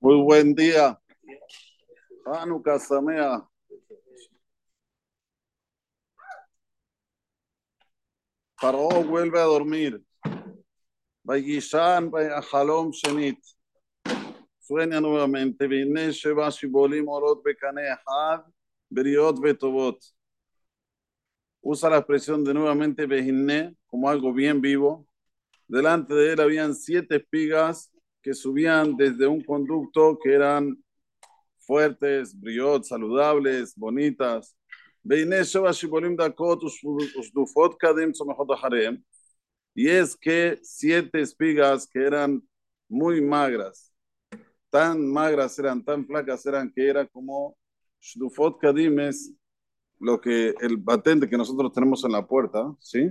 Muy buen día. Hanukkah Samea. Paró vuelve a dormir. Vayishan Halom Shenit. Sueña nuevamente. Vine Sheva Shibolim Orot Bekane Had Beriot Betovot. Usa la expresión de nuevamente Behinne como algo bien vivo. Delante de él habían siete espigas que subían desde un conducto que eran fuertes, briot, saludables, bonitas. Y es que siete espigas que eran muy magras, tan magras eran, tan flacas eran que era como Shdufot Kadim es lo que el batente que nosotros tenemos en la puerta, ¿sí?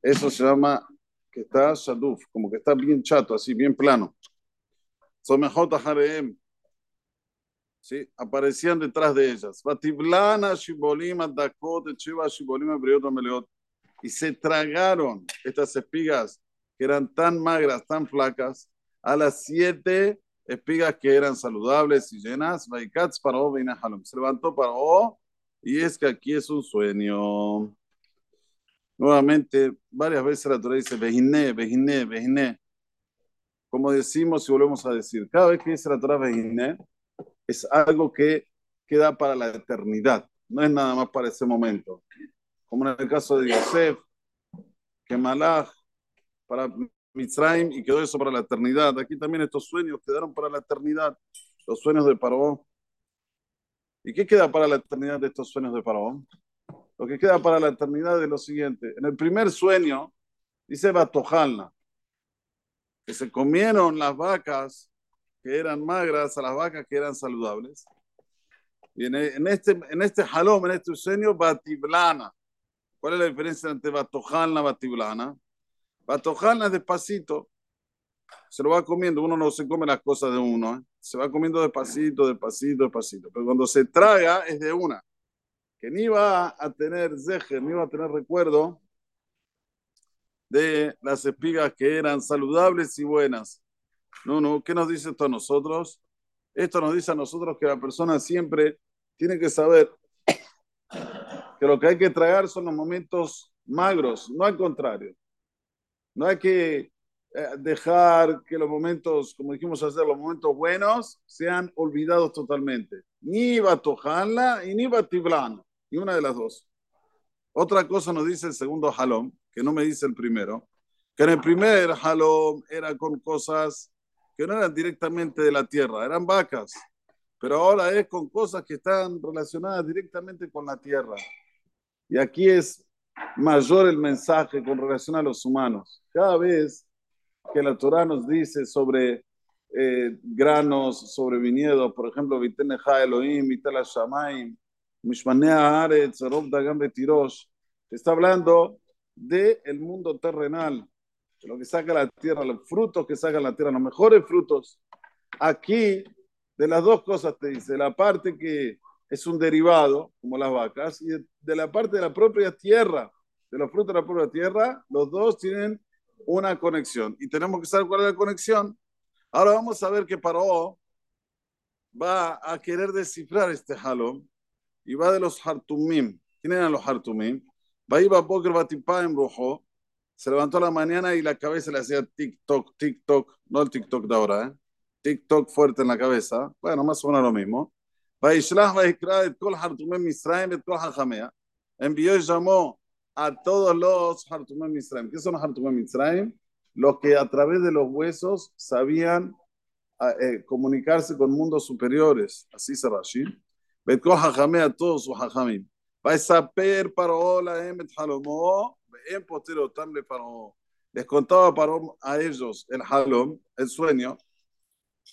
Eso se llama que está Shaduf, como que está bien chato, así, bien plano. Somejot Hareem. ¿Sí? Aparecían detrás de ellas. Batiblana Shibolim Dakot Chiva Shibolim Meleot. Y se tragaron estas espigas que eran tan magras, tan flacas, a las siete espigas que eran saludables y llenas. Vaikats Paró Se levantó Paró y es que aquí es un sueño. Nuevamente, varias veces la Torah dice, Bejiné, Bejiné, Bejiné. Como decimos y volvemos a decir, cada vez que dice la Torah Bejiné, es algo que queda para la eternidad, no es nada más para ese momento. Como en el caso de Yosef, que Malach, para Mitzrayim, y quedó eso para la eternidad. Aquí también estos sueños quedaron para la eternidad, los sueños de Paró. ¿Y qué queda para la eternidad de estos sueños de Paró? Lo que queda para la eternidad es lo siguiente. En el primer sueño, dice Batojalna, que se comieron las vacas que eran magras a las vacas que eran saludables. Y en, este, en este jalom, en este sueño, Batiblana. ¿Cuál es la diferencia entre Batojalna y Batiblana? Batojalna es despacito, se lo va comiendo, uno no se come las cosas de uno, ¿eh? se va comiendo despacito, despacito, despacito, pero cuando se traga es de una que ni va a tener zeje, ni va a tener recuerdo de las espigas que eran saludables y buenas. No, no, ¿qué nos dice esto a nosotros? Esto nos dice a nosotros que la persona siempre tiene que saber que lo que hay que tragar son los momentos magros, no al contrario. No hay que eh, dejar que los momentos, como dijimos hacer, los momentos buenos sean olvidados totalmente. Ni Batojanla y ni Batiblana y una de las dos. Otra cosa nos dice el segundo halom, que no me dice el primero, que en el primer halom era con cosas que no eran directamente de la tierra, eran vacas, pero ahora es con cosas que están relacionadas directamente con la tierra. Y aquí es mayor el mensaje con relación a los humanos. Cada vez que la Torah nos dice sobre eh, granos, sobre viñedos, por ejemplo, Viteneja Elohim, Vitala Shamaim, Mishmanea Aretz, Rob Dagan Betirosh, está hablando del el mundo terrenal, de lo que saca la tierra, los frutos que saca la tierra, los mejores frutos. Aquí, de las dos cosas te dice, la parte que es un derivado, como las vacas, y de la parte de la propia tierra, de los frutos de la propia tierra, los dos tienen una conexión. Y tenemos que saber cuál es la conexión. Ahora vamos a ver que Paró va a querer descifrar este halom y va de los Hartumim. ¿Quién eran los Hartumim? Se levantó la mañana y la cabeza le hacía tic-toc, tic-toc, no el tic-toc de ahora, ¿eh? tic-toc fuerte en la cabeza. Bueno, más o menos lo mismo. Envió y llamó a todos los Hartumem Misraim. ¿Qué son los Hartumem Misraim? Los que a través de los huesos sabían ah, eh, comunicarse con mundos superiores. Así se Rashi. Betkol Hajamea, todos sus Hajamim. Vai saber Paró la Emet Halomó, en postero tamle Paró. Les contaba a ellos el Halom, el sueño,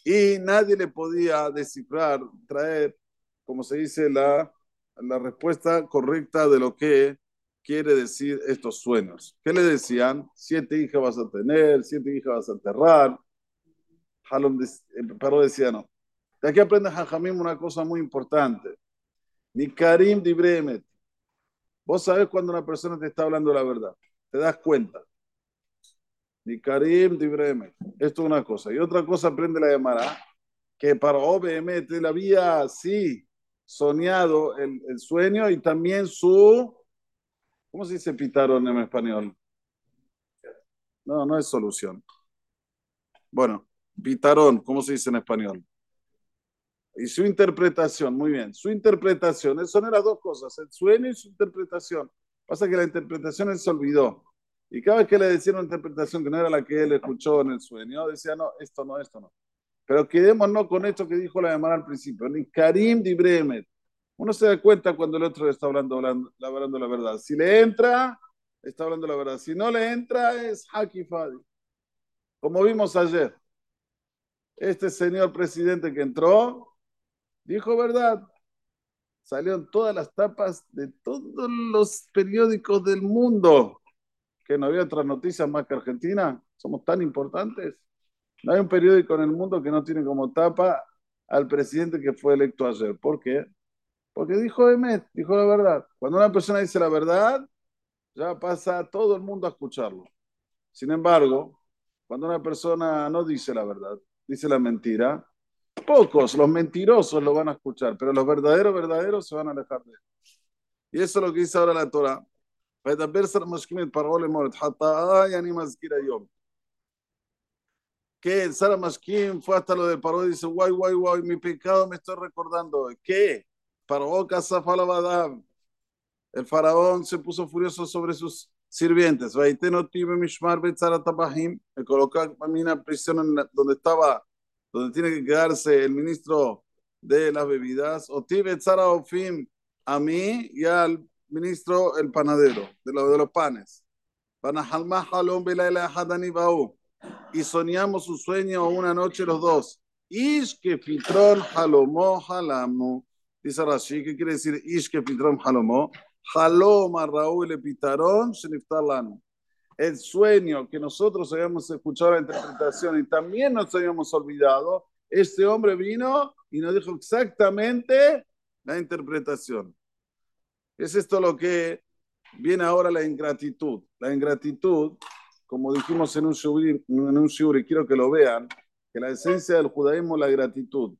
y nadie le podía descifrar, traer, como se dice, la, respuesta correcta de lo que quiere decir estos sueños. ¿Qué le decían? Siete hijas vas a tener, siete hijas vas a enterrar. Halom, eh, Paró decía no. De aquí aprende Jajamim una cosa muy importante ni Karim Dibremet. Vos sabés cuando una persona te está hablando la verdad. Te das cuenta. Ni Karim Dibremet. Esto es una cosa. Y otra cosa aprende la llamará. que para OBM él había, sí, soñado el, el, sueño y también su, ¿cómo se dice pitaron en español? No, no es solución. Bueno, pitarón, ¿cómo se dice en español? Y su interpretación, muy bien, su interpretación, eso no eran dos cosas, el sueño y su interpretación. Pasa que la interpretación él se olvidó. Y cada vez que le decían una interpretación que no era la que él escuchó en el sueño, decía, no, esto no, esto no. Pero quedémonos con esto que dijo la llamada al principio, ni Karim di Bremet. Uno se da cuenta cuando el otro está hablando, hablando, hablando la verdad. Si le entra, está hablando la verdad. Si no le entra, es Haki Fadi. Como vimos ayer, este señor presidente que entró, dijo verdad. Salieron todas las tapas de todos los periódicos del mundo. Que no había otras noticias más que Argentina. Somos tan importantes. No hay un periódico en el mundo que no tiene como tapa al presidente que fue electo ayer. ¿Por qué? Porque dijo Emet, dijo la verdad. Cuando una persona dice la verdad, ya pasa todo el mundo a escucharlo. Sin embargo, cuando una persona no dice la verdad, dice la mentira, pocos, los mentirosos lo van a escuchar, pero los verdaderos, verdaderos se van a alejar de él. Y eso es lo que dice ahora la Torah. Que el Sara Mashkim fue hasta lo del paro y dice, guay, guay, guay, mi pecado me estoy recordando. ¿Qué? Paró Kasafalabadab. El faraón se puso furioso sobre sus sirvientes. Me colocó a mí en la prisión donde estaba, donde tiene que quedarse el ministro de las bebidas. O a mí y al ministro el panadero, de, lo, de los panes. Y soñamos un sueño una noche los dos. Ish que filtrón halomo halamu. Dice Rashi, ¿qué quiere decir ish que filtrón halomo? Haloma Raúl Epitarón Sheniftalano. El sueño que nosotros habíamos escuchado la interpretación y también nos habíamos olvidado, este hombre vino y nos dijo exactamente la interpretación. Es esto lo que viene ahora la ingratitud. La ingratitud, como dijimos en un shuri, en un y quiero que lo vean, que la esencia del judaísmo es la gratitud.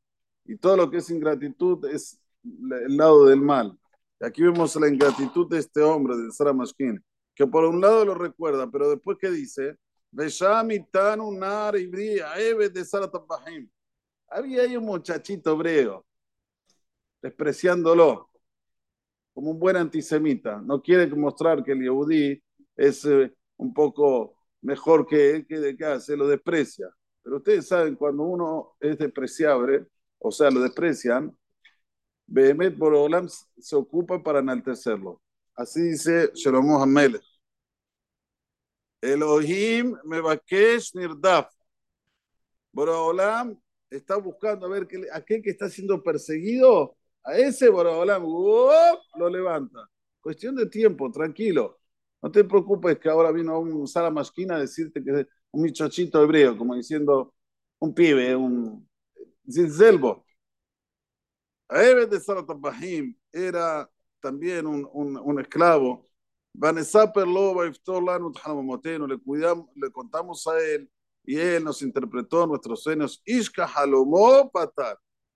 Y todo lo que es ingratitud es el lado del mal. Aquí vemos la ingratitud de este hombre, de Sara Mashkin, que por un lado lo recuerda, pero después que dice, había ahí un muchachito hebreo, despreciándolo, como un buen antisemita. No quiere mostrar que el Yehudi es eh, un poco mejor que él, que de acá, se lo desprecia. Pero ustedes saben, cuando uno es despreciable, o sea, lo desprecian, Behemet Borolam se ocupa para enaltecerlo. Así dice Shlomo Hamelech. Elohim Mebakesh Nirdaf. Borolam está buscando a ver que, aquel que está siendo perseguido, a ese Borolam lo levanta. Cuestión de tiempo, tranquilo. No te preocupes que ahora vino un Sara Mashkina a decirte que es un muchachito hebreo, como diciendo un pibe, un Zilzelbo. Ebed de Saratabahim era también un, un, un esclavo. Le cuidamos, le contamos a él y él nos interpretó nuestros sueños.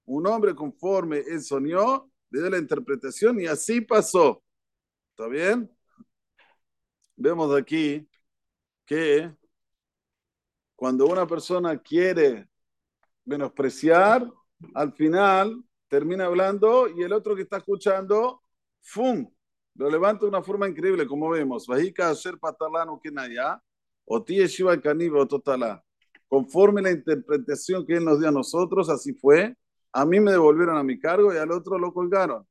Un hombre conforme él soñó, le dio la interpretación y así pasó. ¿Está bien? Vemos aquí que cuando una persona quiere menospreciar, al final termina hablando y el otro que está escuchando, ¡fum! Lo levanta de una forma increíble, como vemos. hacer patalano que o shiva o totala. Conforme la interpretación que él nos dio a nosotros, así fue. A mí me devolvieron a mi cargo y al otro lo colgaron.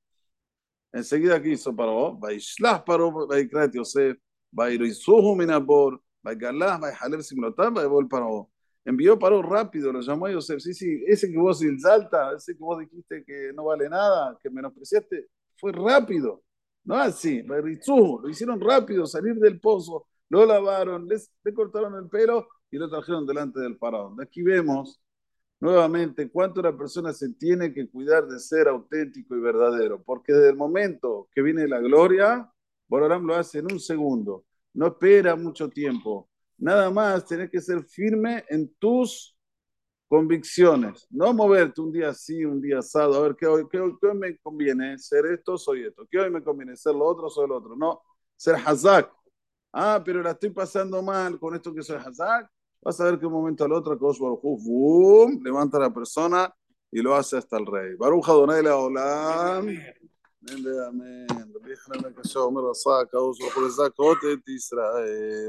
Enseguida aquí hizo paró, Vaishlah paró, Vaikrat Yosef, Vairisuhu minabor, Vaigalah, Vaihaler simlotam, Vaibol paró envió, paró rápido, lo llamó a Yosef. Sí, sí, ese que vos exalta, ese que vos dijiste que no vale nada, que menospreciaste, fue rápido. No así, lo hicieron rápido, salir del pozo, lo lavaron, les, le cortaron el pelo y lo trajeron delante del faraón. Aquí vemos nuevamente cuánto una persona se tiene que cuidar de ser auténtico y verdadero, porque desde el momento que viene la gloria, Bororam lo hace en un segundo, no espera mucho tiempo, Nada más tenés que ser firme en tus convicciones, no moverte un día así, un día asado, a ver qué hoy, qué hoy, qué hoy me conviene ser esto, soy esto, qué hoy me conviene ser lo otro, soy lo otro, no, ser hazak. Ah, pero la estoy pasando mal con esto que soy hazak. Vas a ver que un momento al otro, boom, levanta a la persona y lo hace hasta el rey. Baruja Donai la Olam. Amén, amén. Israel.